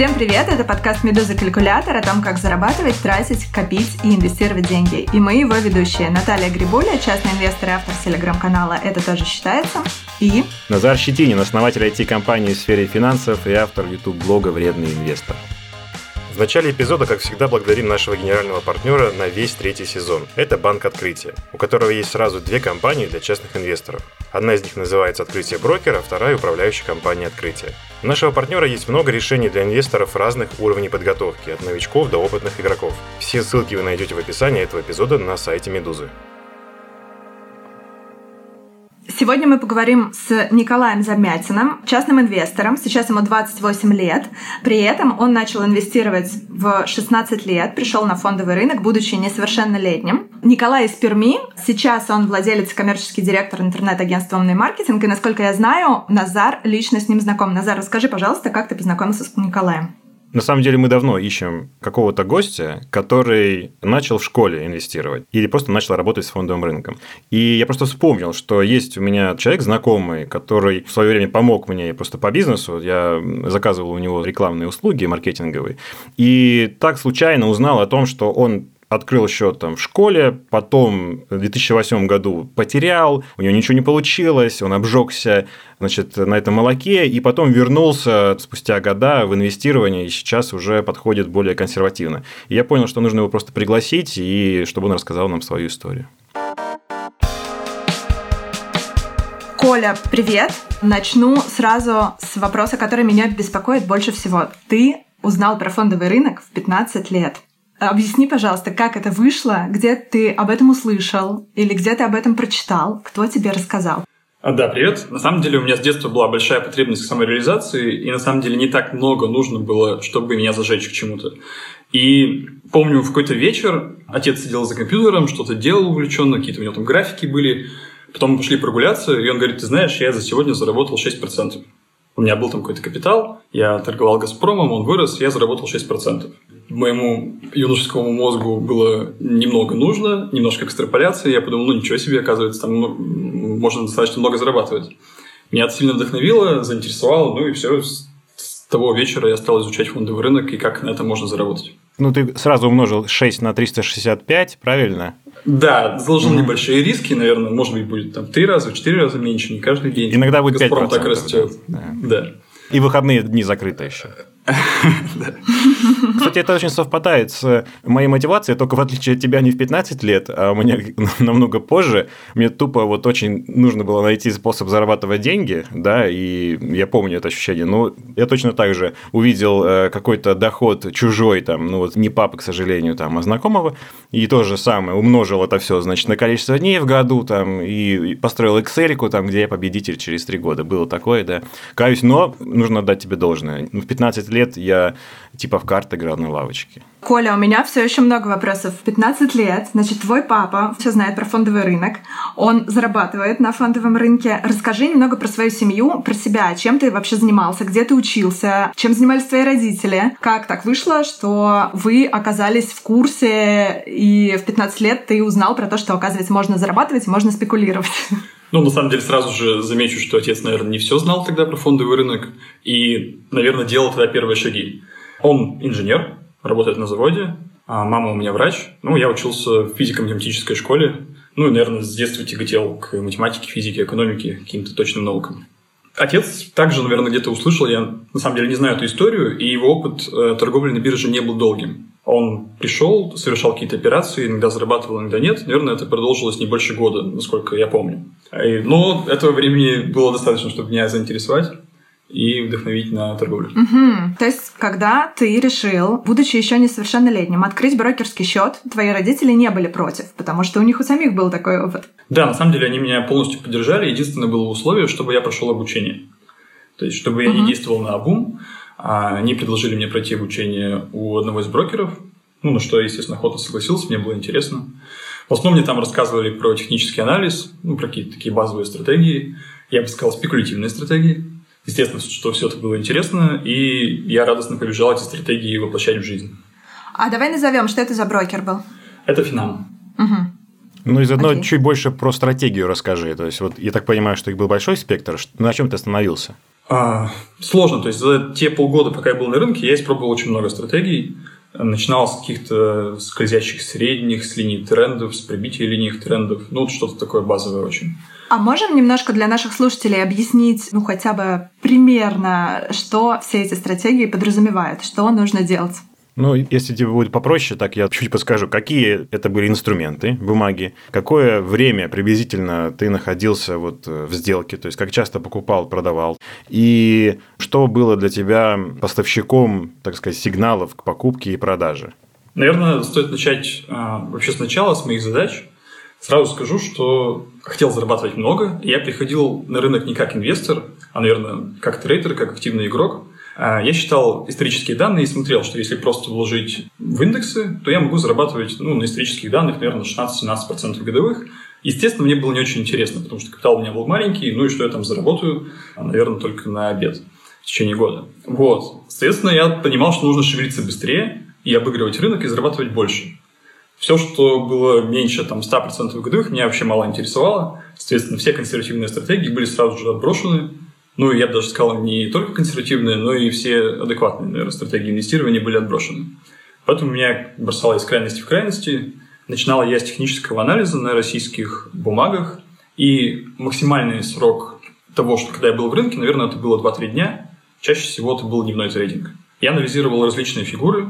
Всем привет! Это подкаст «Медуза Калькулятор» о том, как зарабатывать, тратить, копить и инвестировать деньги. И мы его ведущие Наталья Грибуля, частный инвестор и автор телеграм-канала «Это тоже считается» и... Назар Щетинин, основатель IT-компании в сфере финансов и автор YouTube-блога «Вредный инвестор». В начале эпизода, как всегда, благодарим нашего генерального партнера на весь третий сезон. Это Банк Открытия, у которого есть сразу две компании для частных инвесторов. Одна из них называется «Открытие брокера», вторая – управляющая компания «Открытие». У нашего партнера есть много решений для инвесторов разных уровней подготовки, от новичков до опытных игроков. Все ссылки вы найдете в описании этого эпизода на сайте «Медузы». Сегодня мы поговорим с Николаем Замятиным, частным инвестором. Сейчас ему 28 лет. При этом он начал инвестировать в 16 лет, пришел на фондовый рынок, будучи несовершеннолетним. Николай из Перми. Сейчас он владелец, коммерческий директор интернет-агентства «Умный маркетинг». И, насколько я знаю, Назар лично с ним знаком. Назар, расскажи, пожалуйста, как ты познакомился с Николаем? На самом деле мы давно ищем какого-то гостя, который начал в школе инвестировать или просто начал работать с фондовым рынком. И я просто вспомнил, что есть у меня человек знакомый, который в свое время помог мне просто по бизнесу. Я заказывал у него рекламные услуги маркетинговые. И так случайно узнал о том, что он открыл счет там в школе, потом в 2008 году потерял, у него ничего не получилось, он обжегся значит, на этом молоке, и потом вернулся спустя года в инвестирование, и сейчас уже подходит более консервативно. И я понял, что нужно его просто пригласить, и чтобы он рассказал нам свою историю. Коля, привет! Начну сразу с вопроса, который меня беспокоит больше всего. Ты узнал про фондовый рынок в 15 лет. Объясни, пожалуйста, как это вышло, где ты об этом услышал или где ты об этом прочитал, кто тебе рассказал? А, да, привет. На самом деле у меня с детства была большая потребность к самореализации, и на самом деле не так много нужно было, чтобы меня зажечь к чему-то. И помню, в какой-то вечер отец сидел за компьютером, что-то делал увлеченно, какие-то у него там графики были. Потом мы пошли прогуляться, и он говорит, ты знаешь, я за сегодня заработал 6%. У меня был там какой-то капитал, я торговал «Газпромом», он вырос, я заработал 6% моему юношескому мозгу было немного нужно, немножко экстраполяции. Я подумал, ну ничего себе, оказывается, там можно достаточно много зарабатывать. Меня это сильно вдохновило, заинтересовало, ну и все. С того вечера я стал изучать фондовый рынок и как на это можно заработать. Ну, ты сразу умножил 6 на 365, правильно? Да, заложил mm-hmm. небольшие риски, наверное, может быть, будет там три раза, четыре раза меньше, не каждый день. Иногда будет 5%. Газпром так растет. Да. да. И выходные дни закрыты еще. Кстати, это очень совпадает с моей мотивацией, только в отличие от тебя не в 15 лет, а у меня намного позже. Мне тупо вот очень нужно было найти способ зарабатывать деньги, да, и я помню это ощущение. Но я точно так же увидел э, какой-то доход чужой, там, ну вот не папы, к сожалению, там, а знакомого, и то же самое, умножил это все, значит, на количество дней в году, там, и построил Excel, там, где я победитель через три года. Было такое, да. Каюсь, но нужно дать тебе должное. В 15 лет я типа в карты играл на лавочке. Коля, у меня все еще много вопросов. 15 лет, значит, твой папа все знает про фондовый рынок, он зарабатывает на фондовом рынке. Расскажи немного про свою семью, про себя. Чем ты вообще занимался, где ты учился, чем занимались твои родители. Как так вышло, что вы оказались в курсе, и в 15 лет ты узнал про то, что, оказывается, можно зарабатывать можно спекулировать? Ну, на самом деле, сразу же замечу, что отец, наверное, не все знал тогда про фондовый рынок и, наверное, делал тогда первые шаги. Он инженер, работает на заводе, а мама у меня врач. Ну, я учился в физико-математической школе. Ну, и, наверное, с детства тяготел к математике, физике, экономике, каким-то точным наукам. Отец также, наверное, где-то услышал, я на самом деле не знаю эту историю, и его опыт э, торговли на бирже не был долгим. Он пришел, совершал какие-то операции, иногда зарабатывал, иногда нет. Наверное, это продолжилось не больше года, насколько я помню. Но этого времени было достаточно, чтобы меня заинтересовать и вдохновить на торговлю. Угу. То есть, когда ты решил, будучи еще несовершеннолетним, открыть брокерский счет, твои родители не были против, потому что у них у самих был такой опыт. Да, на самом деле они меня полностью поддержали. Единственное было условие, чтобы я прошел обучение. То есть, чтобы я угу. не действовал на обум, а они предложили мне пройти обучение у одного из брокеров, ну, на что я, естественно, охотно согласился, мне было интересно. В основном мне там рассказывали про технический анализ, ну, про какие-то такие базовые стратегии, я бы сказал, спекулятивные стратегии. Естественно, что все это было интересно, и я радостно побежал эти стратегии воплощать в жизнь. А давай назовем, что это за брокер был? Это Финам. Угу. Ну и заодно Окей. чуть больше про стратегию расскажи. То есть, вот я так понимаю, что их был большой спектр. На чем ты остановился? А, сложно. То есть за те полгода, пока я был на рынке, я испробовал очень много стратегий. Начинал с каких-то скользящих средних, с линий трендов, с пробития линий трендов. Ну, вот что-то такое базовое очень. А можем немножко для наших слушателей объяснить, ну, хотя бы примерно, что все эти стратегии подразумевают, что нужно делать? Ну, если тебе будет попроще, так я чуть подскажу, какие это были инструменты, бумаги, какое время приблизительно ты находился вот э, в сделке, то есть как часто покупал, продавал, и что было для тебя поставщиком, так сказать, сигналов к покупке и продаже? Наверное, стоит начать а, вообще сначала с моих задач. Сразу скажу, что хотел зарабатывать много. Я приходил на рынок не как инвестор, а, наверное, как трейдер, как активный игрок. А, я считал исторические данные и смотрел, что если просто вложить в индексы, то я могу зарабатывать ну, на исторических данных, наверное, 16-17% годовых. Естественно, мне было не очень интересно, потому что капитал у меня был маленький, ну и что я там заработаю, а, наверное, только на обед в течение года. Вот. Соответственно, я понимал, что нужно шевелиться быстрее и обыгрывать рынок и зарабатывать больше. Все, что было меньше там, 100% годовых, меня вообще мало интересовало. Соответственно, все консервативные стратегии были сразу же отброшены, ну, я бы даже сказал, не только консервативные, но и все адекватные, наверное, стратегии инвестирования были отброшены. Поэтому меня бросало из крайности в крайности. Начинала я с технического анализа на российских бумагах, и максимальный срок того, что когда я был в рынке, наверное, это было 2-3 дня. Чаще всего это был дневной трейдинг. Я анализировал различные фигуры,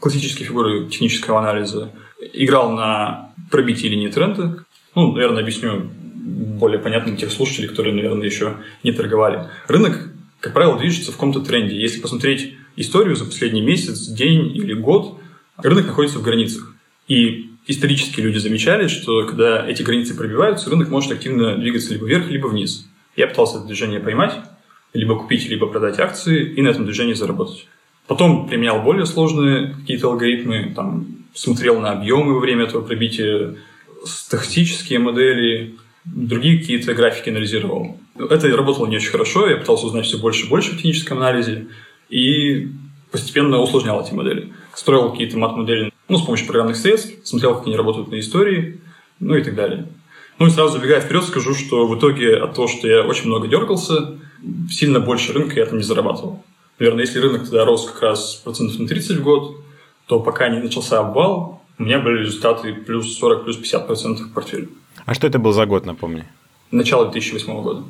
классические фигуры технического анализа, играл на пробитии линии тренда. Ну, наверное, объясню более понятно тех слушателей, которые, наверное, еще не торговали. Рынок, как правило, движется в каком-то тренде. Если посмотреть историю за последний месяц, день или год, рынок находится в границах. И исторически люди замечали, что когда эти границы пробиваются, рынок может активно двигаться либо вверх, либо вниз. Я пытался это движение поймать, либо купить, либо продать акции и на этом движении заработать. Потом применял более сложные какие-то алгоритмы, там, смотрел на объемы время этого пробития, стахастические модели, другие какие-то графики анализировал. Это работало не очень хорошо, я пытался узнать все больше и больше в техническом анализе и постепенно усложнял эти модели. Строил какие-то мат-модели ну, с помощью программных средств, смотрел, как они работают на истории, ну и так далее. Ну и сразу забегая вперед, скажу, что в итоге от того, что я очень много дергался, сильно больше рынка я там не зарабатывал. Наверное, если рынок тогда рос как раз процентов на 30 в год, то пока не начался обвал, у меня были результаты плюс 40, плюс 50 процентов в портфеле. А что это был за год, напомни? Начало 2008 года.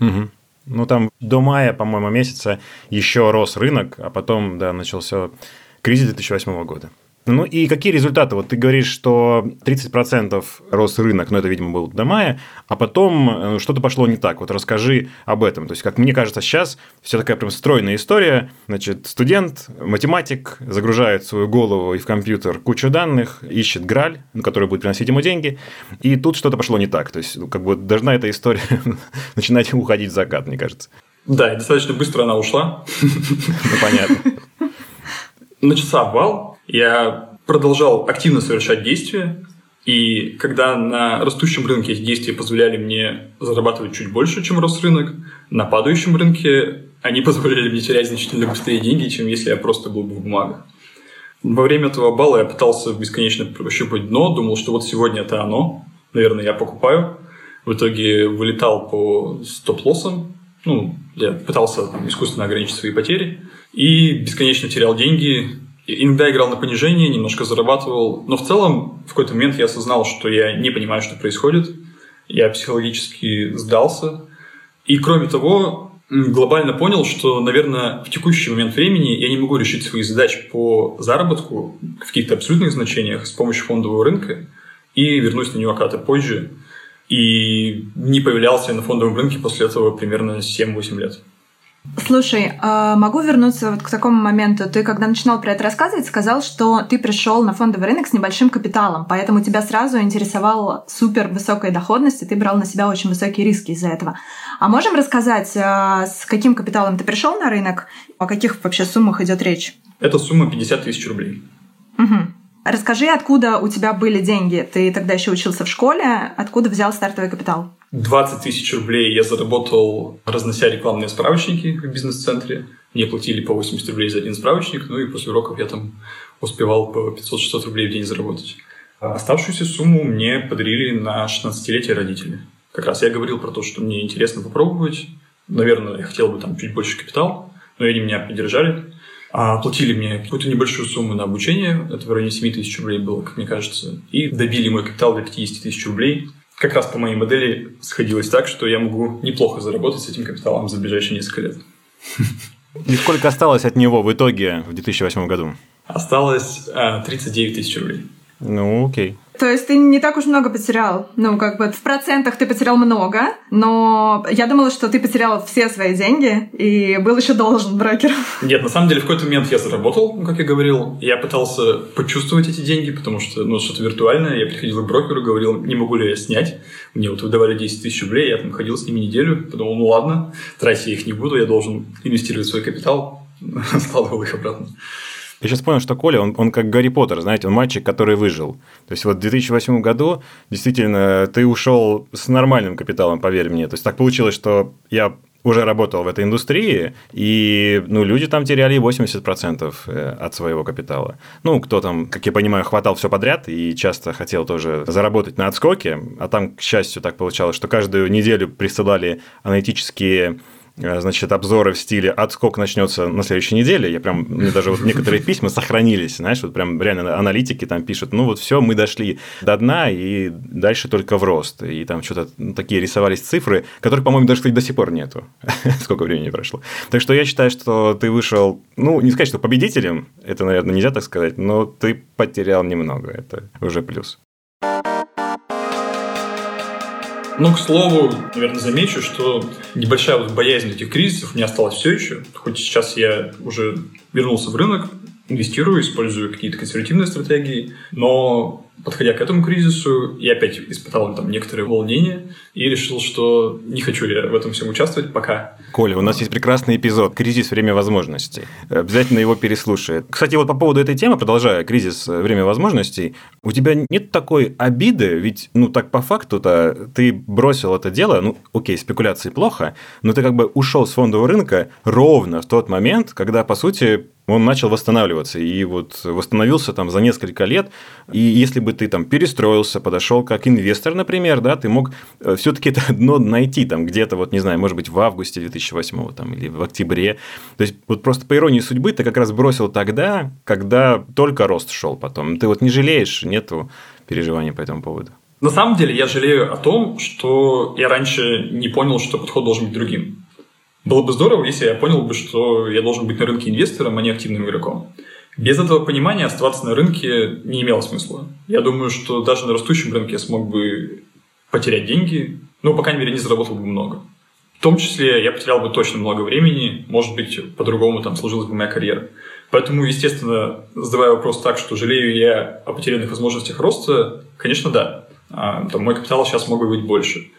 Угу. Ну, там до мая, по-моему, месяца еще рос рынок, а потом, да, начался кризис 2008 года. Ну и какие результаты? Вот ты говоришь, что 30% рос рынок, но это, видимо, было до мая, а потом э, что-то пошло не так. Вот расскажи об этом. То есть, как мне кажется, сейчас все такая прям стройная история. Значит, студент, математик загружает свою голову и в компьютер кучу данных, ищет граль, который будет приносить ему деньги, и тут что-то пошло не так. То есть, ну, как бы должна эта история начинать уходить в закат, мне кажется. Да, и достаточно быстро она ушла. Ну, понятно. Начался обвал, я продолжал активно совершать действия, и когда на растущем рынке эти действия позволяли мне зарабатывать чуть больше, чем рос рынок, на падающем рынке они позволяли мне терять значительно быстрее деньги, чем если я просто был бы в бумагах. Во время этого балла я пытался бесконечно прощупать дно, думал, что вот сегодня это оно, наверное, я покупаю. В итоге вылетал по стоп-лоссам, ну, я пытался искусственно ограничить свои потери и бесконечно терял деньги, Иногда играл на понижение, немножко зарабатывал, но в целом в какой-то момент я осознал, что я не понимаю, что происходит. Я психологически сдался. И кроме того, глобально понял, что, наверное, в текущий момент времени я не могу решить свои задачи по заработку в каких-то абсолютных значениях с помощью фондового рынка и вернусь на него когда-то позже. И не появлялся на фондовом рынке после этого примерно 7-8 лет. Слушай, а могу вернуться вот к такому моменту. Ты, когда начинал про это рассказывать, сказал, что ты пришел на фондовый рынок с небольшим капиталом, поэтому тебя сразу интересовала супер высокая доходность, и ты брал на себя очень высокие риски из-за этого. А можем рассказать, а, с каким капиталом ты пришел на рынок, о каких вообще суммах идет речь? Это сумма 50 тысяч рублей. Угу. Расскажи, откуда у тебя были деньги? Ты тогда еще учился в школе. Откуда взял стартовый капитал? 20 тысяч рублей я заработал, разнося рекламные справочники в бизнес-центре. Мне платили по 80 рублей за один справочник, ну и после уроков я там успевал по 500-600 рублей в день заработать. А оставшуюся сумму мне подарили на 16-летие родители. Как раз я говорил про то, что мне интересно попробовать, Наверное, я хотел бы там чуть больше капитал, но они меня поддержали. А платили мне какую-то небольшую сумму на обучение, это в районе 7 тысяч рублей было, как мне кажется, и добили мой капитал до 50 тысяч рублей. Как раз по моей модели сходилось так, что я могу неплохо заработать с этим капиталом за ближайшие несколько лет. И сколько осталось от него в итоге в 2008 году? Осталось 39 а, тысяч рублей. Ну, окей. То есть ты не так уж много потерял. Ну, как бы в процентах ты потерял много, но я думала, что ты потерял все свои деньги и был еще должен брокеру. Нет, на самом деле в какой-то момент я заработал, как я говорил. Я пытался почувствовать эти деньги, потому что, ну, что-то виртуальное. Я приходил к брокеру, говорил, не могу ли я снять. Мне вот выдавали 10 тысяч рублей, я там ходил с ними неделю. Подумал, ну ладно, тратить я их не буду, я должен инвестировать свой капитал. Складывал их обратно. Я сейчас понял, что Коля, он, он как Гарри Поттер, знаете, он мальчик, который выжил. То есть вот в 2008 году действительно ты ушел с нормальным капиталом, поверь мне. То есть так получилось, что я уже работал в этой индустрии, и ну, люди там теряли 80% э, от своего капитала. Ну, кто там, как я понимаю, хватал все подряд и часто хотел тоже заработать на отскоке, а там, к счастью, так получалось, что каждую неделю присылали аналитические значит, обзоры в стиле «отскок начнется на следующей неделе». Я прям, мне даже вот некоторые письма сохранились, знаешь, вот прям реально аналитики там пишут, ну вот все, мы дошли до дна, и дальше только в рост. И там что-то ну, такие рисовались цифры, которых, по-моему, даже, до сих пор нету. Сколько времени прошло. Так что я считаю, что ты вышел, ну, не сказать, что победителем, это, наверное, нельзя так сказать, но ты потерял немного, это уже плюс. Ну, к слову, наверное, замечу, что небольшая вот боязнь этих кризисов не осталась все еще. Хоть сейчас я уже вернулся в рынок, инвестирую, использую какие-то консервативные стратегии, но подходя к этому кризису, я опять испытал там некоторые волнения и решил, что не хочу я в этом всем участвовать пока. Коля, у нас есть прекрасный эпизод «Кризис. Время возможностей». Обязательно его переслушай. Кстати, вот по поводу этой темы, продолжая «Кризис. Время возможностей», у тебя нет такой обиды, ведь, ну, так по факту-то ты бросил это дело, ну, окей, спекуляции плохо, но ты как бы ушел с фондового рынка ровно в тот момент, когда, по сути, он начал восстанавливаться и вот восстановился там за несколько лет. И если бы ты там перестроился, подошел как инвестор, например, да, ты мог э, все-таки это дно найти там где-то, вот не знаю, может быть, в августе 2008 там, или в октябре. То есть вот просто по иронии судьбы ты как раз бросил тогда, когда только рост шел потом. Ты вот не жалеешь, нету переживаний по этому поводу. На самом деле я жалею о том, что я раньше не понял, что подход должен быть другим. Было бы здорово, если я понял бы, что я должен быть на рынке инвестором, а не активным игроком. Без этого понимания оставаться на рынке не имело смысла. Я думаю, что даже на растущем рынке я смог бы потерять деньги, ну, по крайней мере, не заработал бы много. В том числе я потерял бы точно много времени, может быть, по-другому там сложилась бы моя карьера. Поэтому, естественно, задавая вопрос так, что жалею я о потерянных возможностях роста, конечно, да. А, там, мой капитал сейчас мог бы быть больше.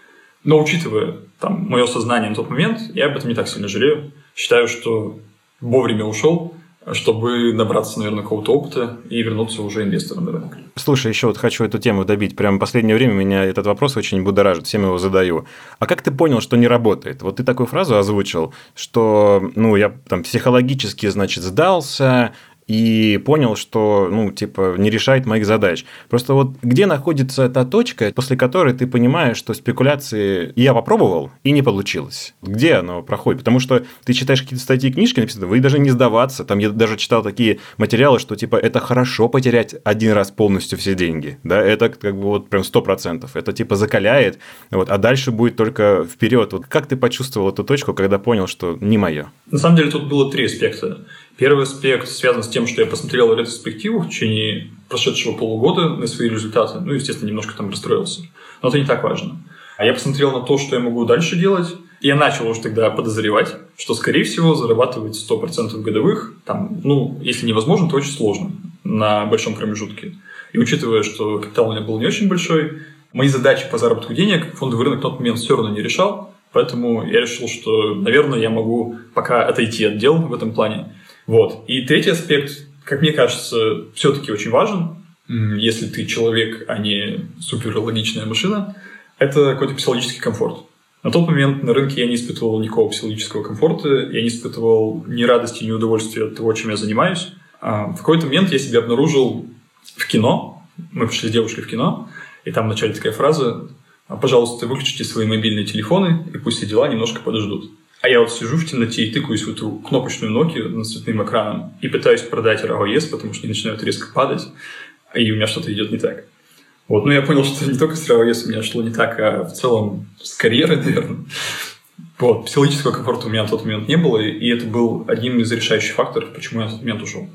Но учитывая там, мое сознание на тот момент, я об этом не так сильно жалею. Считаю, что вовремя ушел, чтобы набраться, наверное, какого-то опыта и вернуться уже инвестором на рынок. Слушай, еще вот хочу эту тему добить. Прямо в последнее время меня этот вопрос очень будоражит, всем его задаю. А как ты понял, что не работает? Вот ты такую фразу озвучил, что, ну, я там психологически, значит, сдался, и понял, что, ну, типа, не решает моих задач. Просто вот где находится та точка, после которой ты понимаешь, что спекуляции я попробовал и не получилось? Где оно проходит? Потому что ты читаешь какие-то статьи, книжки написаны, вы даже не сдаваться. Там я даже читал такие материалы, что, типа, это хорошо потерять один раз полностью все деньги. Да, это как бы вот прям сто процентов. Это, типа, закаляет, вот, а дальше будет только вперед. Вот как ты почувствовал эту точку, когда понял, что не мое? На самом деле тут было три аспекта. Первый аспект связан с тем, что я посмотрел ретроспективу в течение прошедшего полугода на свои результаты. Ну, естественно, немножко там расстроился. Но это не так важно. А я посмотрел на то, что я могу дальше делать. И я начал уже тогда подозревать, что, скорее всего, зарабатывать 100% годовых, там, ну, если невозможно, то очень сложно на большом промежутке. И учитывая, что капитал у меня был не очень большой, мои задачи по заработку денег фондовый рынок в тот момент все равно не решал. Поэтому я решил, что, наверное, я могу пока отойти от дел в этом плане вот. И третий аспект, как мне кажется, все-таки очень важен, если ты человек, а не суперлогичная машина, это какой-то психологический комфорт. На тот момент на рынке я не испытывал никакого психологического комфорта, я не испытывал ни радости, ни удовольствия от того, чем я занимаюсь. А в какой-то момент я себя обнаружил в кино. Мы пришли с девушкой в кино, и там в начале такая фраза «Пожалуйста, выключите свои мобильные телефоны, и пусть все дела немножко подождут». А я вот сижу в темноте и тыкаюсь в эту кнопочную Nokia над цветным экраном и пытаюсь продать ROS, потому что они начинают резко падать, и у меня что-то идет не так. Вот, но я понял, что не только с ROS у меня шло не так, а в целом с карьерой, наверное. Вот, психологического комфорта у меня на тот момент не было, и это был одним из решающих факторов, почему я на тот момент ушел.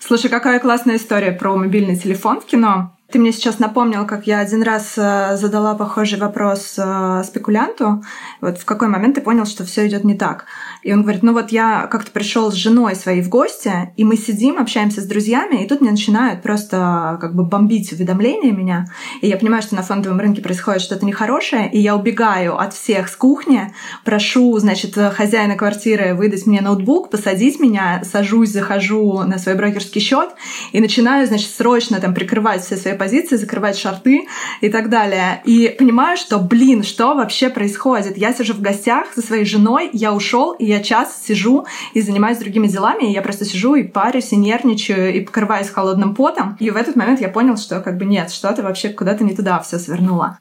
Слушай, какая классная история про мобильный телефон в кино. Ты мне сейчас напомнил, как я один раз э, задала похожий вопрос э, спекулянту. Вот в какой момент ты понял, что все идет не так? И он говорит, ну вот я как-то пришел с женой своей в гости, и мы сидим, общаемся с друзьями, и тут мне начинают просто как бы бомбить уведомления меня. И я понимаю, что на фондовом рынке происходит что-то нехорошее, и я убегаю от всех с кухни, прошу, значит, хозяина квартиры выдать мне ноутбук, посадить меня, сажусь, захожу на свой брокерский счет и начинаю, значит, срочно там прикрывать все свои позиции, закрывать шарты и так далее. И понимаю, что, блин, что вообще происходит? Я сижу в гостях со своей женой, я ушел, и я час сижу и занимаюсь другими делами, и я просто сижу и парюсь, и нервничаю, и покрываюсь холодным потом. И в этот момент я понял, что как бы нет, что-то вообще куда-то не туда все свернуло.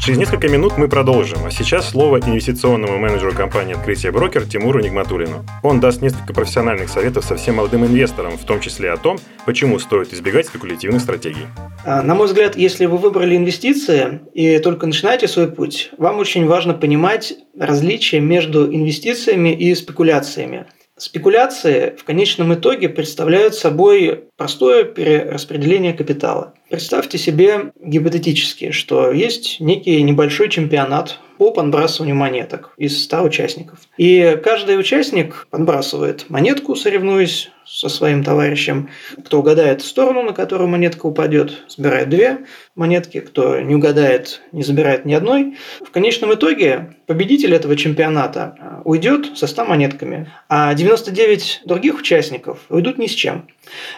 Через несколько минут мы продолжим, а сейчас слово инвестиционному менеджеру компании «Открытие брокер» Тимуру Нигматулину. Он даст несколько профессиональных советов совсем молодым инвесторам, в том числе о том, почему стоит избегать спекулятивных стратегий. А, на мой взгляд, если вы выбрали инвестиции и только начинаете свой путь, вам очень важно понимать различия между инвестициями и спекуляциями. Спекуляции в конечном итоге представляют собой простое перераспределение капитала. Представьте себе гипотетически, что есть некий небольшой чемпионат по подбрасыванию монеток из 100 участников. И каждый участник подбрасывает монетку, соревнуясь со своим товарищем. Кто угадает сторону, на которую монетка упадет, забирает две монетки. Кто не угадает, не забирает ни одной. В конечном итоге победитель этого чемпионата уйдет со 100 монетками, а 99 других участников уйдут ни с чем.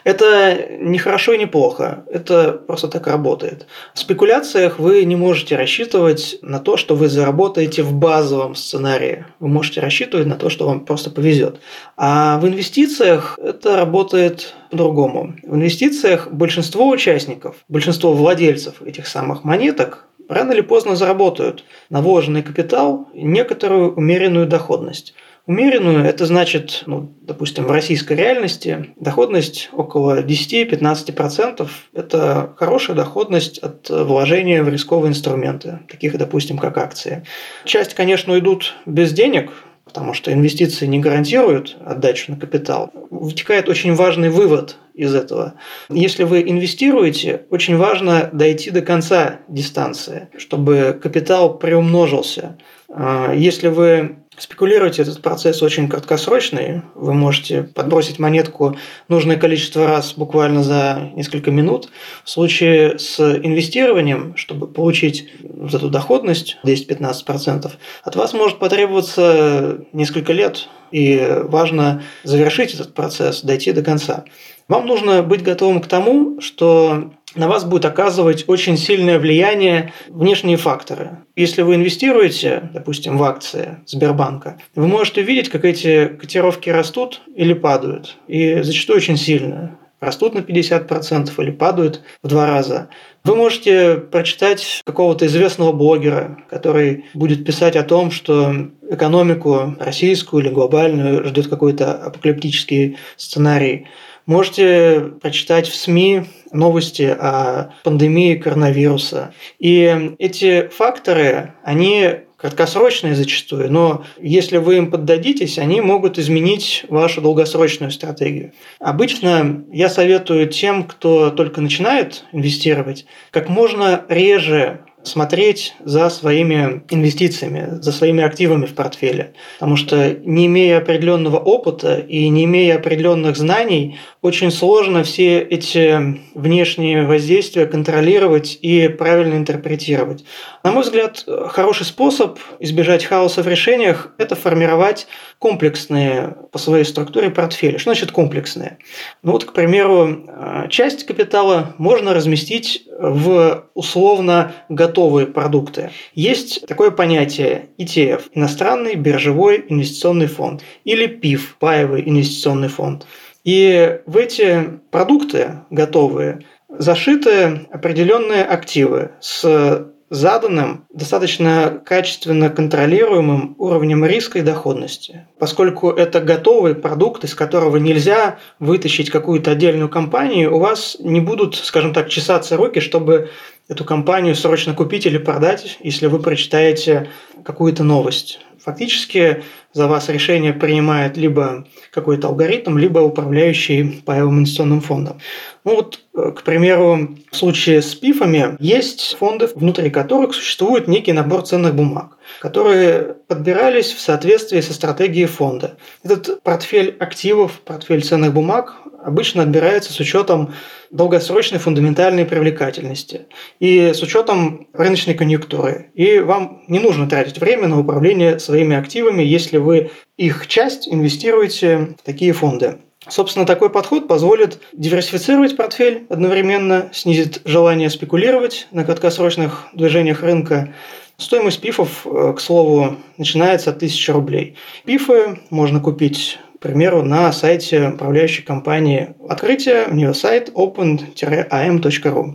Это не хорошо и не плохо, это просто так работает. В спекуляциях вы не можете рассчитывать на то, что вы заработаете в базовом сценарии. Вы можете рассчитывать на то, что вам просто повезет. А в инвестициях это работает по-другому. В инвестициях большинство участников, большинство владельцев этих самых монеток рано или поздно заработают на вложенный капитал некоторую умеренную доходность. Умеренную – это значит, ну, допустим, в российской реальности доходность около 10-15%. Это хорошая доходность от вложения в рисковые инструменты, таких, допустим, как акции. Часть, конечно, уйдут без денег, потому что инвестиции не гарантируют отдачу на капитал. Вытекает очень важный вывод из этого. Если вы инвестируете, очень важно дойти до конца дистанции, чтобы капитал приумножился. А, если вы спекулируете, этот процесс очень краткосрочный. Вы можете подбросить монетку нужное количество раз буквально за несколько минут. В случае с инвестированием, чтобы получить вот эту доходность 10-15%, от вас может потребоваться несколько лет, и важно завершить этот процесс, дойти до конца. Вам нужно быть готовым к тому, что на вас будет оказывать очень сильное влияние внешние факторы. Если вы инвестируете, допустим, в акции Сбербанка, вы можете увидеть, как эти котировки растут или падают. И зачастую очень сильно. Растут на 50% или падают в два раза. Вы можете прочитать какого-то известного блогера, который будет писать о том, что экономику российскую или глобальную ждет какой-то апокалиптический сценарий. Можете прочитать в СМИ новости о пандемии коронавируса. И эти факторы, они краткосрочные зачастую, но если вы им поддадитесь, они могут изменить вашу долгосрочную стратегию. Обычно я советую тем, кто только начинает инвестировать, как можно реже смотреть за своими инвестициями, за своими активами в портфеле. Потому что не имея определенного опыта и не имея определенных знаний, очень сложно все эти внешние воздействия контролировать и правильно интерпретировать. На мой взгляд, хороший способ избежать хаоса в решениях – это формировать комплексные по своей структуре портфели. Что значит комплексные? Ну вот, к примеру, часть капитала можно разместить в условно готовые продукты. Есть такое понятие ETF – иностранный биржевой инвестиционный фонд, или PIF – паевый инвестиционный фонд. И в эти продукты готовые зашиты определенные активы с заданным достаточно качественно контролируемым уровнем риска и доходности. Поскольку это готовый продукт, из которого нельзя вытащить какую-то отдельную компанию, у вас не будут, скажем так, чесаться руки, чтобы эту компанию срочно купить или продать, если вы прочитаете какую-то новость. Фактически за вас решение принимает либо какой-то алгоритм, либо управляющий паевым инвестиционным фондом. Ну вот, э, к примеру, в случае с пифами есть фонды, внутри которых существует некий набор ценных бумаг, которые подбирались в соответствии со стратегией фонда. Этот портфель активов, портфель ценных бумаг обычно отбирается с учетом долгосрочной фундаментальной привлекательности и с учетом рыночной конъюнктуры. И вам не нужно тратить время на управление своими активами, если вы их часть инвестируете в такие фонды. Собственно, такой подход позволит диверсифицировать портфель одновременно, снизит желание спекулировать на краткосрочных движениях рынка. Стоимость пифов, э, к слову, начинается от 1000 рублей. Пифы можно купить к примеру, на сайте управляющей компании открытие, у нее сайт open-am.ru.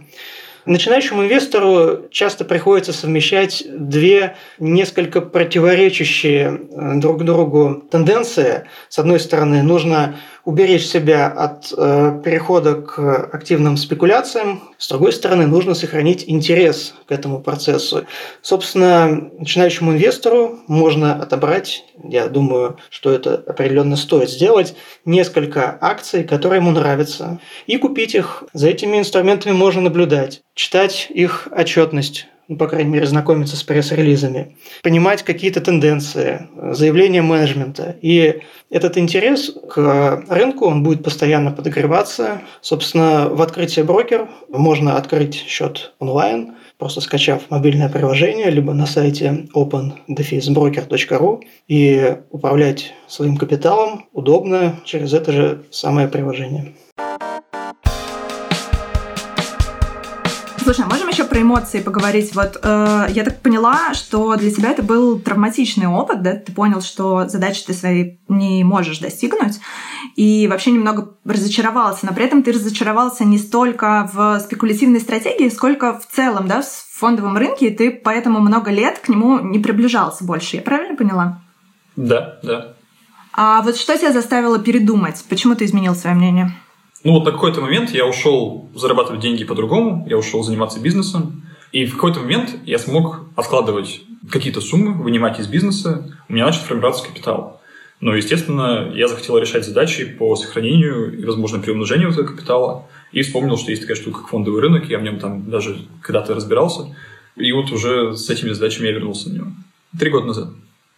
Начинающему инвестору часто приходится совмещать две несколько противоречащие э, друг другу тенденции. С одной стороны, нужно уберечь себя от э, перехода к активным спекуляциям. С другой стороны, нужно сохранить интерес к этому процессу. Собственно, начинающему инвестору можно отобрать, я думаю, что это определенно стоит сделать, несколько акций, которые ему нравятся, и купить их. За этими инструментами можно наблюдать, читать их отчетность, ну, по крайней мере, знакомиться с пресс-релизами, понимать какие-то тенденции, заявления менеджмента. И этот интерес к рынку, он будет постоянно подогреваться. Собственно, в открытие брокер можно открыть счет онлайн, просто скачав мобильное приложение, либо на сайте open-broker.ru и управлять своим капиталом удобно через это же самое приложение. Слушай, а можем еще про эмоции поговорить? Вот э, я так поняла, что для тебя это был травматичный опыт, да? Ты понял, что задачи ты свои не можешь достигнуть, и вообще немного разочаровался. Но при этом ты разочаровался не столько в спекулятивной стратегии, сколько в целом, да, в фондовом рынке, и ты поэтому много лет к нему не приближался больше. Я правильно поняла? Да, да. А вот что тебя заставило передумать? Почему ты изменил свое мнение? Ну, вот на какой-то момент я ушел зарабатывать деньги по-другому, я ушел заниматься бизнесом, и в какой-то момент я смог откладывать какие-то суммы, вынимать из бизнеса, у меня начал формироваться капитал. Но, естественно, я захотел решать задачи по сохранению и, возможно, приумножению этого капитала. И вспомнил, что есть такая штука, как фондовый рынок, я в нем там даже когда-то разбирался. И вот уже с этими задачами я вернулся на него. Три года назад.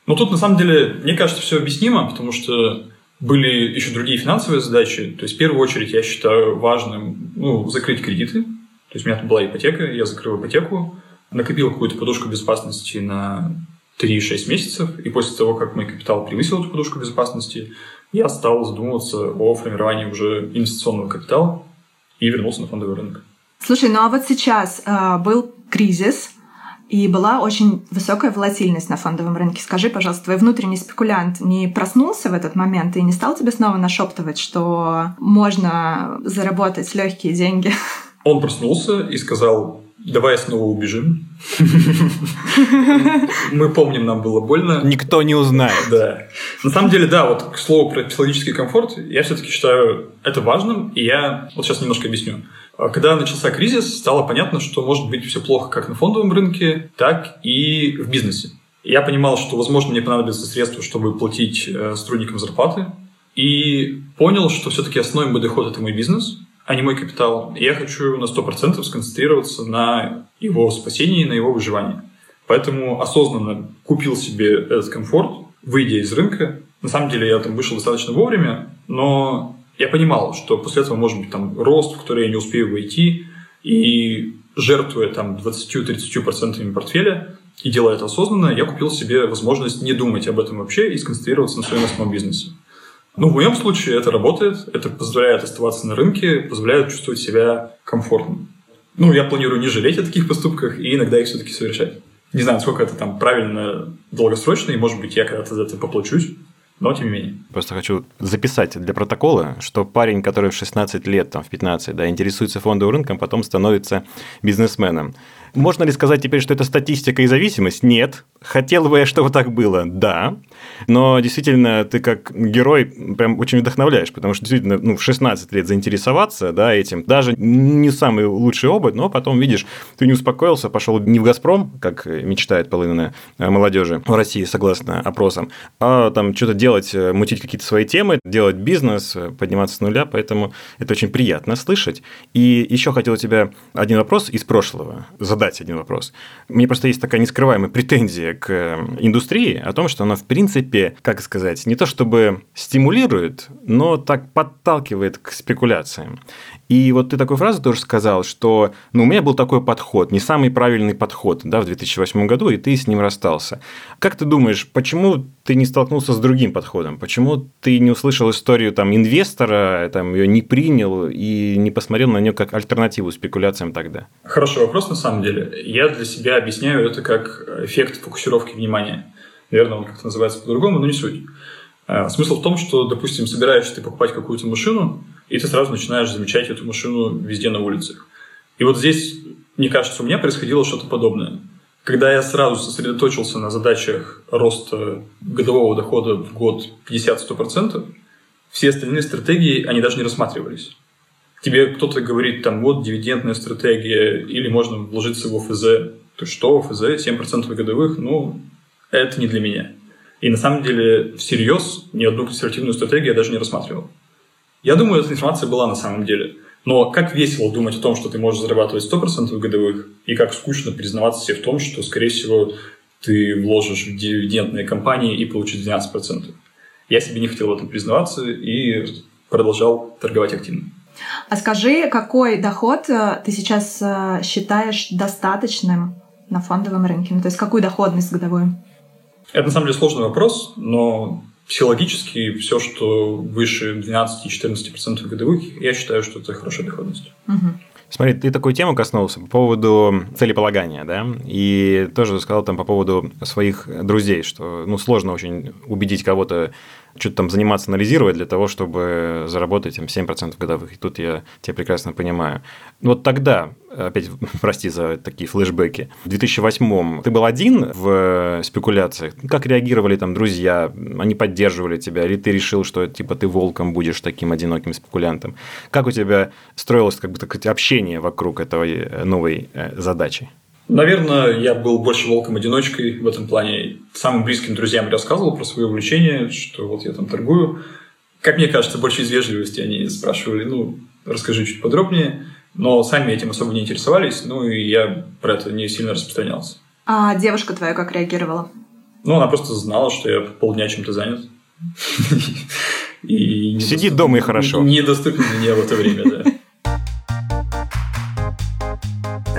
Но тут, на самом деле, мне кажется, все объяснимо, потому что были еще другие финансовые задачи. То есть, в первую очередь, я считаю важным ну, закрыть кредиты. То есть, у меня тут была ипотека, я закрыл ипотеку, накопил какую-то подушку безопасности на 3-6 месяцев, и после того, как мой капитал превысил эту подушку безопасности, я стал задумываться о формировании уже инвестиционного капитала и вернулся на фондовый рынок. Слушай, ну а вот сейчас э, был кризис, и была очень высокая волатильность на фондовом рынке. Скажи, пожалуйста, твой внутренний спекулянт не проснулся в этот момент и не стал тебе снова нашептывать, что можно заработать легкие деньги? Он проснулся и сказал, давай снова убежим. Мы помним, нам было больно. Никто не узнает. Да. На самом деле, да, вот к слову про психологический комфорт, я все-таки считаю это важным, и я вот сейчас немножко объясню. А когда начался кризис, стало понятно, что может быть все плохо как на фондовом рынке, так и в бизнесе. Я понимал, что, возможно, мне понадобятся средства, чтобы платить э, сотрудникам зарплаты, и понял, что все-таки основной мой доход – это мой бизнес, а не мой капитал. И я хочу на 100% сконцентрироваться на его спасении, на его выживании. Поэтому осознанно купил себе этот комфорт, выйдя из рынка. На самом деле я там вышел достаточно вовремя, но я понимал, что после этого может быть там рост, в который я не успею войти, и жертвуя там 20-30% портфеля и делая это осознанно, я купил себе возможность не думать об этом вообще и сконцентрироваться на своем основном бизнесе. Ну, в моем случае это работает, это позволяет оставаться на рынке, позволяет чувствовать себя комфортно. Ну, я планирую не жалеть о таких поступках и иногда их все-таки совершать. Не знаю, сколько это там правильно долгосрочно, и, может быть, я когда-то за это поплачусь. Но тем не менее. Просто хочу записать для протокола, что парень, который в 16 лет, там, в 15, да, интересуется фондовым рынком, потом становится бизнесменом. Можно ли сказать теперь, что это статистика и зависимость? Нет. Хотел бы я, чтобы так было? Да. Но действительно, ты как герой прям очень вдохновляешь, потому что действительно ну, в 16 лет заинтересоваться да, этим, даже не самый лучший опыт, но потом, видишь, ты не успокоился, пошел не в «Газпром», как мечтает половина молодежи в России, согласно опросам, а там что-то делать, мутить какие-то свои темы, делать бизнес, подниматься с нуля, поэтому это очень приятно слышать. И еще хотел у тебя один вопрос из прошлого задать один вопрос. Мне просто есть такая нескрываемая претензия к индустрии о том, что она, в принципе, как сказать, не то чтобы стимулирует, но так подталкивает к спекуляциям. И вот ты такую фразу тоже сказал, что ну, у меня был такой подход, не самый правильный подход да, в 2008 году, и ты с ним расстался. Как ты думаешь, почему ты не столкнулся с другим подходом? Почему ты не услышал историю там, инвестора, там, ее не принял и не посмотрел на нее как альтернативу спекуляциям тогда? Хороший вопрос, на самом деле. Я для себя объясняю это как эффект фокусировки внимания. Наверное, он как-то называется по-другому, но не суть. Э, смысл в том, что, допустим, собираешься ты покупать какую-то машину, и ты сразу начинаешь замечать эту машину везде на улицах. И вот здесь, мне кажется, у меня происходило что-то подобное. Когда я сразу сосредоточился на задачах роста годового дохода в год 50-100%, все остальные стратегии, они даже не рассматривались. Тебе кто-то говорит, там, вот дивидендная стратегия, или можно вложиться в ОФЗ. То что ОФЗ, 7% годовых, ну, это не для меня. И на самом деле всерьез ни одну консервативную стратегию я даже не рассматривал. Я думаю, эта информация была на самом деле. Но как весело думать о том, что ты можешь зарабатывать 100% годовых, и как скучно признаваться себе в том, что, скорее всего, ты вложишь в дивидендные компании и получишь 12%. Я себе не хотел в этом признаваться и продолжал торговать активно. А скажи, какой доход э, ты сейчас э, считаешь достаточным на фондовом рынке? Ну, то есть какую доходность годовую? Это на самом деле сложный вопрос, но психологически все, что выше 12-14% годовых, я считаю, что это хорошая доходность. Угу. Смотри, ты такую тему коснулся по поводу целеполагания, да, и тоже сказал там по поводу своих друзей, что, ну, сложно очень убедить кого-то что-то там заниматься, анализировать для того, чтобы заработать там, 7% годовых. И тут я тебя прекрасно понимаю. Вот тогда, опять прости за такие флешбеки, в 2008 ты был один в спекуляциях? Как реагировали там друзья? Они поддерживали тебя? Или ты решил, что типа ты волком будешь таким одиноким спекулянтом? Как у тебя строилось как бы так общение вокруг этой новой э, задачи? Наверное, я был больше волком-одиночкой в этом плане. Самым близким друзьям рассказывал про свое увлечение, что вот я там торгую. Как мне кажется, больше из вежливости они спрашивали, ну, расскажи чуть подробнее. Но сами этим особо не интересовались, ну, и я про это не сильно распространялся. А девушка твоя как реагировала? Ну, она просто знала, что я полдня чем-то занят. И Сидит дома и хорошо. Недоступен мне в это время, да.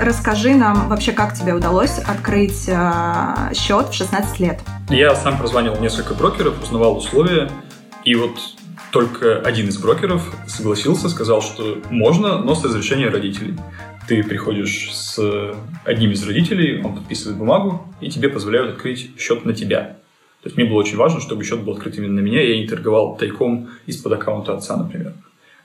Расскажи нам вообще, как тебе удалось открыть э, счет в 16 лет? Я сам прозванивал несколько брокеров, узнавал условия, и вот только один из брокеров согласился, сказал, что можно, но с разрешения родителей. Ты приходишь с одним из родителей, он подписывает бумагу, и тебе позволяют открыть счет на тебя. То есть мне было очень важно, чтобы счет был открыт именно на меня, я не торговал тайком из-под аккаунта отца, например.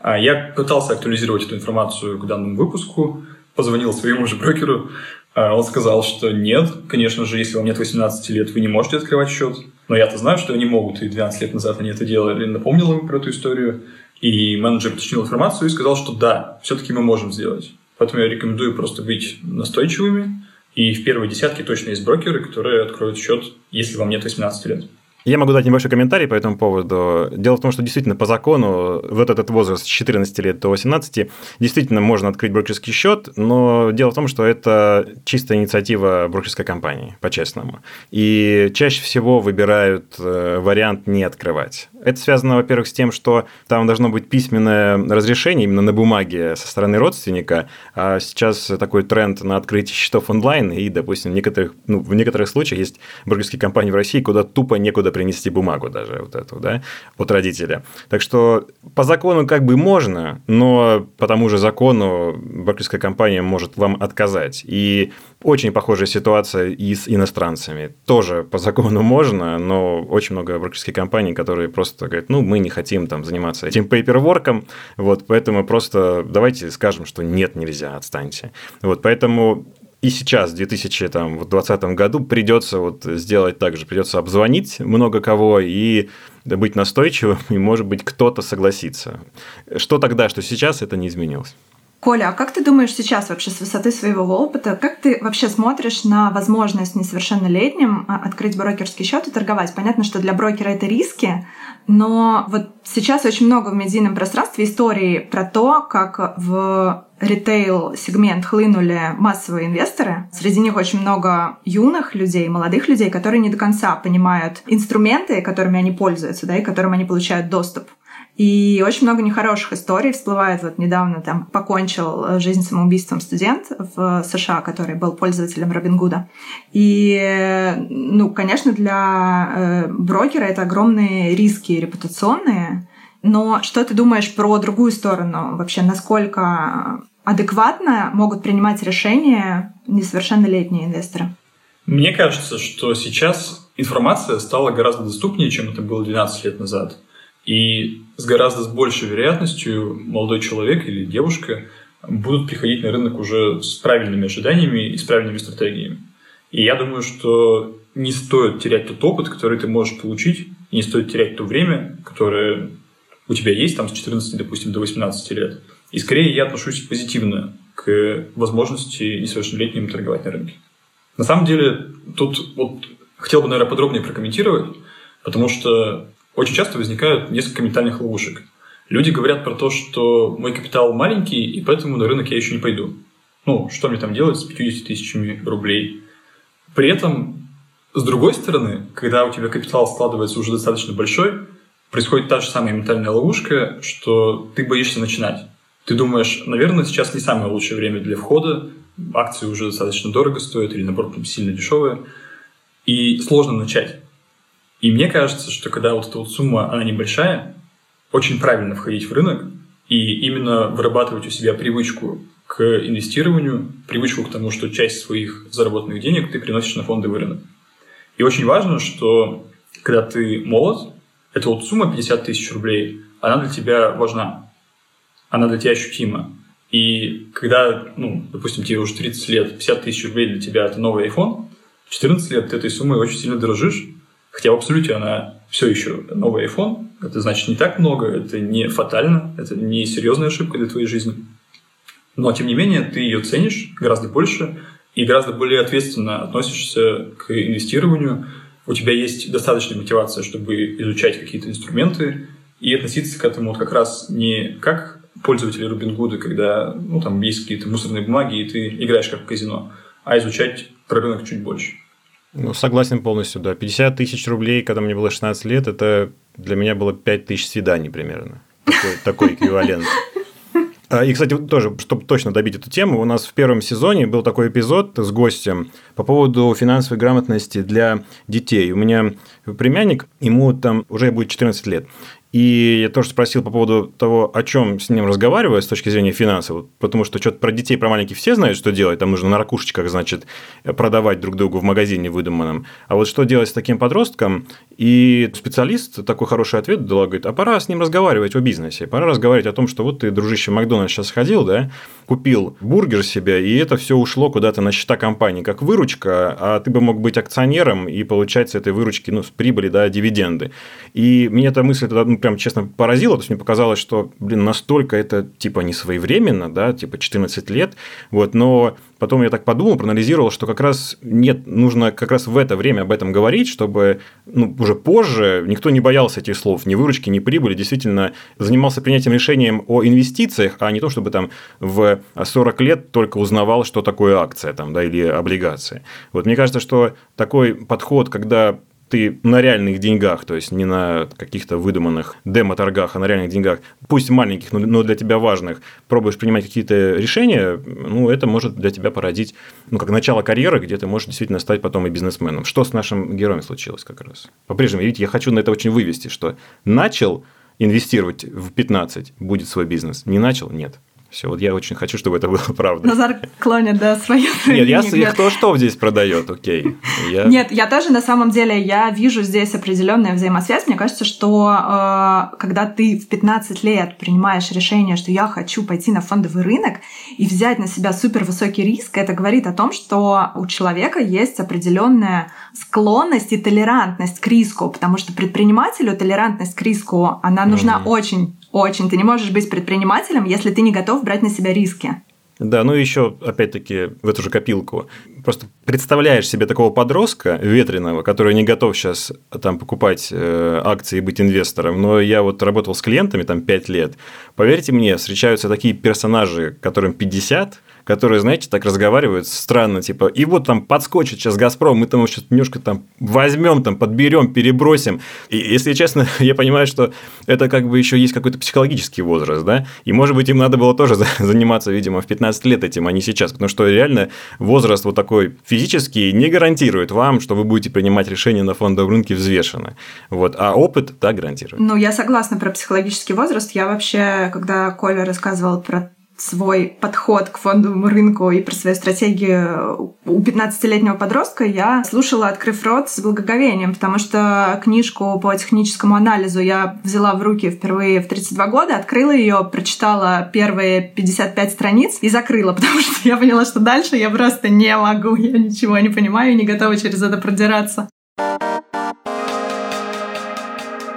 А я пытался актуализировать эту информацию к данному выпуску, позвонил своему же брокеру, а он сказал, что нет, конечно же, если вам нет 18 лет, вы не можете открывать счет. Но я-то знаю, что они могут, и 12 лет назад они это делали. Напомнил ему про эту историю, и менеджер уточнил информацию и сказал, что да, все-таки мы можем сделать. Поэтому я рекомендую просто быть настойчивыми, и в первой десятке точно есть брокеры, которые откроют счет, если вам нет 18 лет. Я могу дать небольшой комментарий по этому поводу. Дело в том, что действительно по закону вот этот возраст с 14 лет до 18 действительно можно открыть брокерский счет, но дело в том, что это чистая инициатива брокерской компании, по-честному. И чаще всего выбирают э, вариант не открывать. Это связано, во-первых, с тем, что там должно быть письменное разрешение именно на бумаге со стороны родственника, а сейчас такой тренд на открытие счетов онлайн, и, допустим, в некоторых, ну, в некоторых случаях есть брокерские компании в России, куда тупо некуда принести бумагу даже вот эту, да, от родителя. Так что по закону как бы можно, но по тому же закону брокерская компания может вам отказать. И очень похожая ситуация и с иностранцами. Тоже по закону можно, но очень много брокерских компаний, которые просто говорят, ну, мы не хотим там заниматься этим пейперворком, вот, поэтому просто давайте скажем, что нет, нельзя, отстаньте. Вот, поэтому и сейчас, в 2020 году, придется вот сделать так же, придется обзвонить много кого и быть настойчивым, и, может быть, кто-то согласится. Что тогда, что сейчас, это не изменилось. Коля, а как ты думаешь сейчас вообще с высоты своего опыта, как ты вообще смотришь на возможность несовершеннолетним а, открыть брокерский счет и торговать? Понятно, что для брокера это риски, но вот сейчас очень много в медийном пространстве историй про то, как в ритейл-сегмент хлынули массовые инвесторы. Среди них очень много юных людей, молодых людей, которые не до конца понимают инструменты, которыми они пользуются, да, и которым они получают доступ. И очень много нехороших историй всплывает. Вот недавно там покончил э, жизнь самоубийством студент в США, который был пользователем Робин Гуда. И, ну, конечно, для э, брокера это огромные риски репутационные. Но что ты думаешь про другую сторону? Вообще, насколько адекватно могут принимать решения несовершеннолетние инвесторы? Мне кажется, что сейчас информация стала гораздо доступнее, чем это было 12 лет назад. И с гораздо большей вероятностью молодой человек или девушка будут приходить на рынок уже с правильными ожиданиями и с правильными стратегиями. И я думаю, что не стоит терять тот опыт, который ты можешь получить, и не стоит терять то время, которое у тебя есть там с 14, допустим, до 18 лет. И скорее я отношусь позитивно к возможности несовершеннолетним торговать на рынке. На самом деле, тут вот хотел бы, наверное, подробнее прокомментировать, потому что очень часто возникают несколько ментальных ловушек. Люди говорят про то, что мой капитал маленький, и поэтому на рынок я еще не пойду. Ну, что мне там делать с 50 тысячами рублей? При этом, с другой стороны, когда у тебя капитал складывается уже достаточно большой, происходит та же самая ментальная ловушка, что ты боишься начинать. Ты думаешь, наверное, сейчас не самое лучшее время для входа, акции уже достаточно дорого стоят или, наоборот, сильно дешевые, и сложно начать. И мне кажется, что когда вот эта вот сумма, она небольшая, очень правильно входить в рынок и именно вырабатывать у себя привычку к инвестированию, привычку к тому, что часть своих заработанных денег ты приносишь на фондовый рынок. И очень важно, что когда ты молод, эта вот сумма 50 тысяч рублей, она для тебя важна, она для тебя ощутима. И когда, ну, допустим, тебе уже 30 лет, 50 тысяч рублей для тебя это новый iPhone, 14 лет ты этой суммой очень сильно дорожишь, Хотя в абсолюте она все еще новый iPhone. Это значит не так много, это не фатально, это не серьезная ошибка для твоей жизни. Но, тем не менее, ты ее ценишь гораздо больше и гораздо более ответственно относишься к инвестированию. У тебя есть достаточная мотивация, чтобы изучать какие-то инструменты и относиться к этому вот как раз не как пользователи Рубингуда, когда ну, там есть какие-то мусорные бумаги, и ты играешь как в казино, а изучать про рынок чуть больше. Ну, согласен полностью, да. 50 тысяч рублей, когда мне было 16 лет, это для меня было 5 тысяч свиданий примерно. Такой, такой эквивалент. А, и, кстати, тоже, чтобы точно добить эту тему, у нас в первом сезоне был такой эпизод с гостем по поводу финансовой грамотности для детей. У меня племянник, ему там уже будет 14 лет. И я тоже спросил по поводу того, о чем с ним разговариваю с точки зрения финансов, потому что что-то про детей, про маленьких все знают, что делать, там нужно на ракушечках, значит, продавать друг другу в магазине выдуманном. А вот что делать с таким подростком? И специалист такой хороший ответ дал, говорит, а пора с ним разговаривать о бизнесе, пора разговаривать о том, что вот ты, дружище, в Макдональдс сейчас сходил, да, купил бургер себе, и это все ушло куда-то на счета компании как выручка, а ты бы мог быть акционером и получать с этой выручки, ну, с прибыли, да, дивиденды. И мне эта мысль тогда ну, прям честно поразило, то есть мне показалось, что, блин, настолько это типа не своевременно, да, типа 14 лет, вот, но потом я так подумал, проанализировал, что как раз нет, нужно как раз в это время об этом говорить, чтобы ну, уже позже никто не боялся этих слов, ни выручки, ни прибыли, действительно занимался принятием решением о инвестициях, а не то, чтобы там в 40 лет только узнавал, что такое акция там, да, или облигация. Вот мне кажется, что такой подход, когда ты на реальных деньгах, то есть не на каких-то выдуманных демо-торгах, а на реальных деньгах, пусть маленьких, но для тебя важных, пробуешь принимать какие-то решения, ну, это может для тебя породить, ну, как начало карьеры, где ты можешь действительно стать потом и бизнесменом. Что с нашим героем случилось как раз? По-прежнему, видите, я хочу на это очень вывести, что начал инвестировать в 15, будет свой бизнес. Не начал? Нет. Все, вот я очень хочу, чтобы это было правда. Назар клонит, да, свою Нет, я, я кто что здесь продает, окей. Я... Нет, я тоже на самом деле, я вижу здесь определенная взаимосвязь. Мне кажется, что э, когда ты в 15 лет принимаешь решение, что я хочу пойти на фондовый рынок и взять на себя супер высокий риск, это говорит о том, что у человека есть определенная склонность и толерантность к риску, потому что предпринимателю толерантность к риску, она нужна mm-hmm. очень очень. Ты не можешь быть предпринимателем, если ты не готов брать на себя риски. Да, ну еще, опять-таки, в эту же копилку. Просто представляешь себе такого подростка ветреного, который не готов сейчас там покупать э, акции и быть инвестором. Но я вот работал с клиентами там 5 лет. Поверьте мне, встречаются такие персонажи, которым 50, которые, знаете, так разговаривают странно, типа, и вот там подскочит сейчас Газпром, мы там сейчас немножко там возьмем, там подберем, перебросим. И если честно, я понимаю, что это как бы еще есть какой-то психологический возраст, да, и может быть им надо было тоже заниматься, видимо, в 15 лет этим, а не сейчас, потому что реально возраст вот такой физический не гарантирует вам, что вы будете принимать решения на фондовом рынке взвешенно. Вот, а опыт так гарантирует. Ну, я согласна про психологический возраст. Я вообще, когда Коля рассказывал про свой подход к фондовому рынку и про свою стратегию у 15-летнего подростка, я слушала, открыв рот, с благоговением, потому что книжку по техническому анализу я взяла в руки впервые в 32 года, открыла ее, прочитала первые 55 страниц и закрыла, потому что я поняла, что дальше я просто не могу, я ничего не понимаю и не готова через это продираться.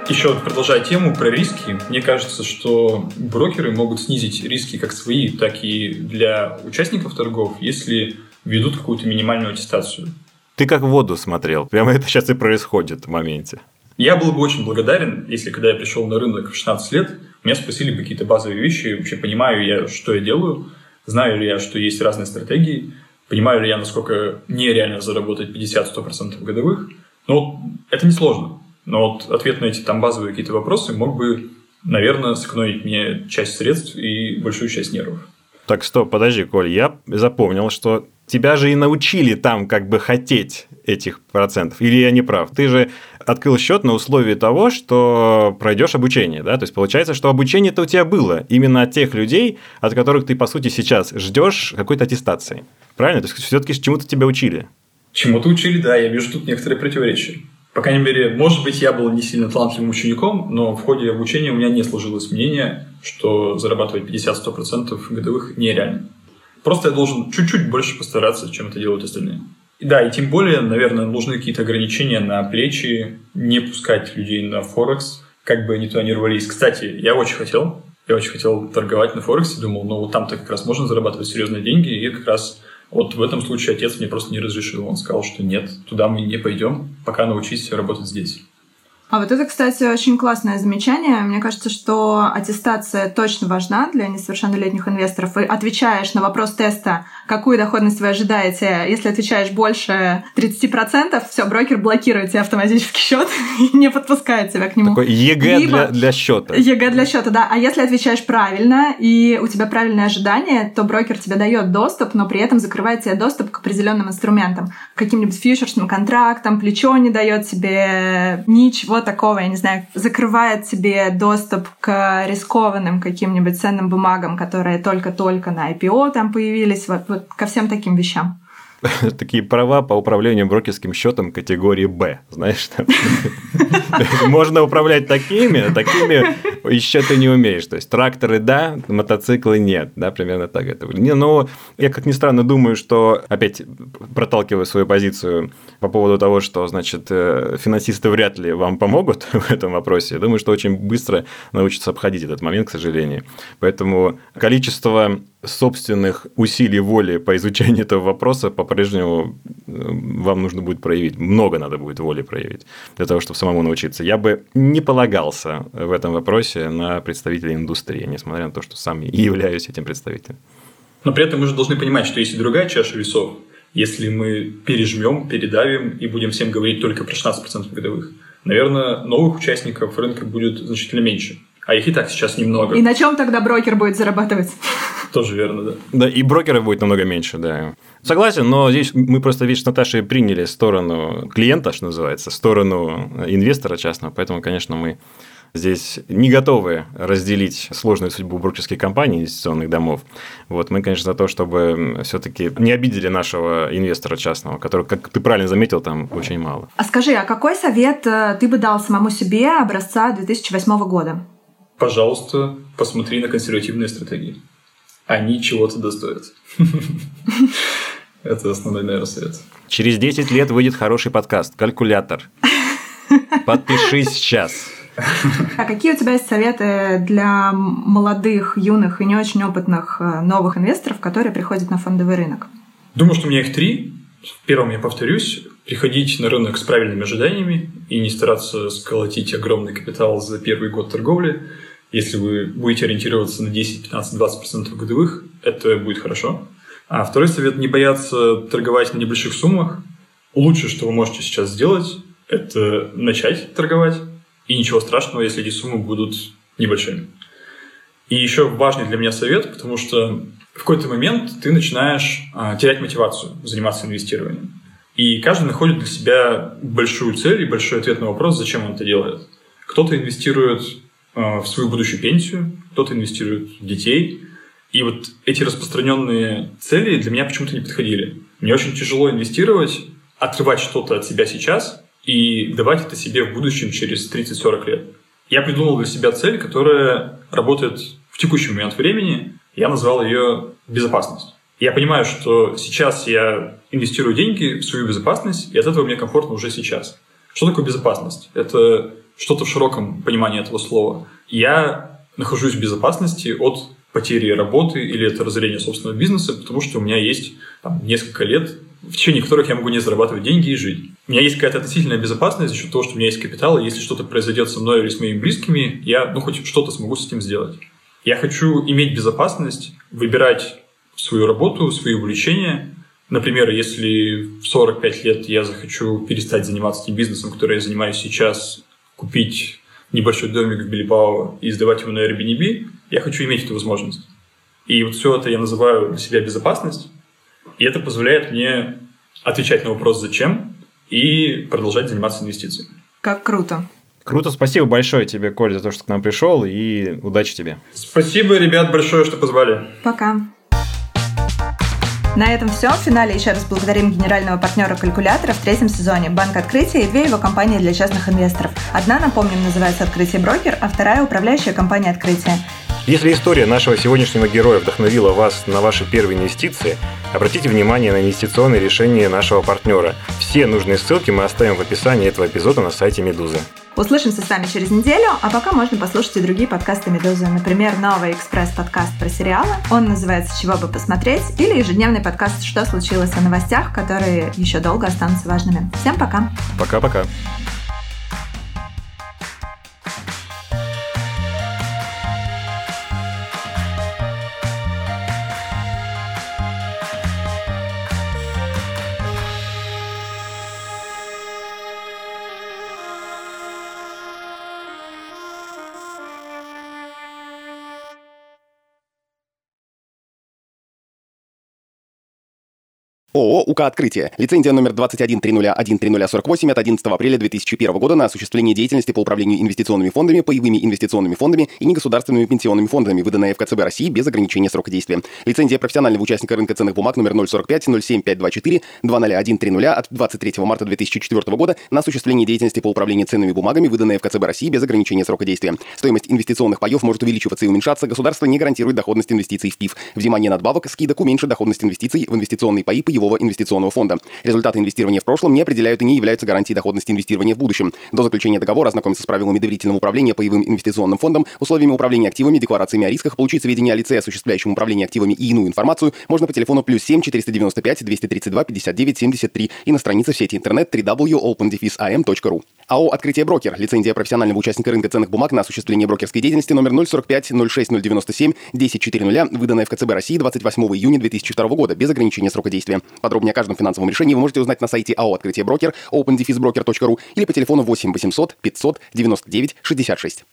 Еще продолжая тему про риски, мне кажется, что брокеры могут снизить риски как свои, так и для участников торгов, если ведут какую-то минимальную аттестацию. Ты как в воду смотрел. Прямо это сейчас и происходит в моменте. Я был бы очень благодарен, если когда я пришел на рынок в 16 лет, меня спросили бы какие-то базовые вещи, вообще понимаю я, что я делаю, знаю ли я, что есть разные стратегии, понимаю ли я, насколько нереально заработать 50-100% годовых. Но это несложно. Но вот ответ на эти там базовые какие-то вопросы мог бы, наверное, сэкономить мне часть средств и большую часть нервов. Так, стоп, подожди, Коль, я запомнил, что тебя же и научили там как бы хотеть этих процентов. Или я не прав? Ты же открыл счет на условии того, что пройдешь обучение, да? То есть получается, что обучение-то у тебя было именно от тех людей, от которых ты, по сути, сейчас ждешь какой-то аттестации. Правильно? То есть все-таки чему-то тебя учили. Чему-то учили, да. Я вижу тут некоторые противоречия. По крайней мере, может быть, я был не сильно талантливым учеником, но в ходе обучения у меня не сложилось мнение, что зарабатывать 50-100% годовых нереально. Просто я должен чуть-чуть больше постараться, чем это делают остальные. Да, и тем более, наверное, нужны какие-то ограничения на плечи, не пускать людей на Форекс, как бы они туда не рвались. Кстати, я очень хотел, я очень хотел торговать на Форексе, думал, ну вот там-то как раз можно зарабатывать серьезные деньги, и как раз вот в этом случае отец мне просто не разрешил. Он сказал, что нет, туда мы не пойдем, пока научись работать здесь. А вот это, кстати, очень классное замечание. Мне кажется, что аттестация точно важна для несовершеннолетних инвесторов. И отвечаешь на вопрос теста, какую доходность вы ожидаете. Если отвечаешь больше 30%, все, брокер блокирует тебе автоматический счет и не подпускает тебя к нему. Такой ЕГЭ Либо... для, для счета. ЕГЭ для счета, да. А если отвечаешь правильно и у тебя правильное ожидание, то брокер тебе дает доступ, но при этом закрывает тебе доступ к определенным инструментам, каким-нибудь фьючерсным контрактам, плечо не дает тебе ничего такого, я не знаю, закрывает тебе доступ к рискованным каким-нибудь ценным бумагам, которые только-только на IPO там появились, вот, вот ко всем таким вещам. такие права по управлению брокерским счетом категории Б, знаешь, можно управлять такими, а такими еще ты не умеешь. То есть тракторы да, мотоциклы нет, да, примерно так это. Не, но я как ни странно думаю, что опять проталкиваю свою позицию по поводу того, что значит э, финансисты вряд ли вам помогут в этом вопросе. Я думаю, что очень быстро научатся обходить этот момент, к сожалению. Поэтому количество собственных усилий воли по изучению этого вопроса по-прежнему э, вам нужно будет проявить. Много надо будет воли проявить для того, чтобы самому научиться. Я бы не полагался в этом вопросе на представителей индустрии, несмотря на то, что сам и являюсь этим представителем. Но при этом мы же должны понимать, что есть и другая чаша весов. Если мы пережмем, передавим и будем всем говорить только про 16% годовых. Наверное, новых участников рынка будет значительно меньше. А их и так сейчас немного. И на чем тогда брокер будет зарабатывать? Тоже верно, да. Да, и брокеров будет намного меньше, да. Согласен, но здесь мы просто, видишь, с Наташей приняли сторону клиента, что называется, сторону инвестора частного, поэтому, конечно, мы здесь не готовы разделить сложную судьбу брокерских компаний, инвестиционных домов. Вот мы, конечно, за то, чтобы все-таки не обидели нашего инвестора частного, который, как ты правильно заметил, там очень мало. А скажи, а какой совет э, ты бы дал самому себе образца 2008 года? Пожалуйста, посмотри на консервативные стратегии. Они чего-то достоят. Это основной, наверное, совет. Через 10 лет выйдет хороший подкаст «Калькулятор». Подпишись сейчас. А какие у тебя есть советы для молодых, юных и не очень опытных э, новых инвесторов, которые приходят на фондовый рынок? Думаю, что у меня их три. В первом я повторюсь, приходить на рынок с правильными ожиданиями и не стараться сколотить огромный капитал за первый год торговли. Если вы будете ориентироваться на 10, 15, 20% годовых, это будет хорошо. А второй совет – не бояться торговать на небольших суммах. Лучшее, что вы можете сейчас сделать, это начать торговать и ничего страшного, если эти суммы будут небольшими. И еще важный для меня совет, потому что в какой-то момент ты начинаешь а, терять мотивацию заниматься инвестированием. И каждый находит для себя большую цель и большой ответ на вопрос, зачем он это делает. Кто-то инвестирует а, в свою будущую пенсию, кто-то инвестирует в детей. И вот эти распространенные цели для меня почему-то не подходили. Мне очень тяжело инвестировать, отрывать что-то от себя сейчас и давать это себе в будущем через 30-40 лет. Я придумал для себя цель, которая работает в текущий момент времени. Я назвал ее безопасность. Я понимаю, что сейчас я инвестирую деньги в свою безопасность, и от этого мне комфортно уже сейчас. Что такое безопасность? Это что-то в широком понимании этого слова. Я нахожусь в безопасности от потери работы или от разорения собственного бизнеса, потому что у меня есть там, несколько лет в течение которых я могу не зарабатывать деньги и жить. У меня есть какая-то относительная безопасность за счет того, что у меня есть капитал, и если что-то произойдет со мной или с моими близкими, я ну, хоть что-то смогу с этим сделать. Я хочу иметь безопасность, выбирать свою работу, свои увлечения. Например, если в 45 лет я захочу перестать заниматься тем бизнесом, который я занимаюсь сейчас, купить небольшой домик в Билибао и сдавать его на Airbnb, я хочу иметь эту возможность. И вот все это я называю для себя безопасность. И это позволяет мне отвечать на вопрос «зачем?» и продолжать заниматься инвестициями. Как круто. Круто, спасибо большое тебе, Коль, за то, что к нам пришел, и удачи тебе. Спасибо, ребят, большое, что позвали. Пока. На этом все. В финале еще раз благодарим генерального партнера калькулятора в третьем сезоне Банк Открытия и две его компании для частных инвесторов. Одна, напомним, называется Открытие Брокер, а вторая управляющая компания Открытие. Если история нашего сегодняшнего героя вдохновила вас на ваши первые инвестиции, обратите внимание на инвестиционные решения нашего партнера. Все нужные ссылки мы оставим в описании этого эпизода на сайте Медузы. Услышимся с вами через неделю, а пока можно послушать и другие подкасты Медузы. Например, новый экспресс-подкаст про сериалы. Он называется «Чего бы посмотреть» или ежедневный подкаст «Что случилось» о новостях, которые еще долго останутся важными. Всем пока! Пока-пока! ООО «УК Открытие». Лицензия номер 2130130048 от 11 апреля 2001 года на осуществление деятельности по управлению инвестиционными фондами, паевыми инвестиционными фондами и негосударственными пенсионными фондами, выданная ФКЦБ России без ограничения срока действия. Лицензия профессионального участника рынка ценных бумаг номер 045 07524 20130 от 23 марта 2004 года на осуществление деятельности по управлению ценными бумагами, выданная ФКЦБ России без ограничения срока действия. Стоимость инвестиционных паев может увеличиваться и уменьшаться. Государство не гарантирует доходность инвестиций в ПИФ. Взимание надбавок, скидок уменьшит доходность инвестиций в инвестиционные паи по его целевого инвестиционного фонда. Результаты инвестирования в прошлом не определяют и не являются гарантией доходности инвестирования в будущем. До заключения договора ознакомиться с правилами доверительного управления паевым инвестиционным фондом, условиями управления активами, декларациями о рисках, получить сведения о лице, осуществляющем управление активами и иную информацию можно по телефону плюс 7 495 232 59 73 и на странице в сети интернет www.opendefisam.ru. АО «Открытие брокер». Лицензия профессионального участника рынка ценных бумаг на осуществление брокерской деятельности номер 045 06 097 10 400, выданная в КЦБ России 28 июня 2002 года без ограничения срока действия. Подробнее о каждом финансовом решении вы можете узнать на сайте АО «Открытие брокер» opendefisbroker.ru или по телефону 8 800 500 99 66.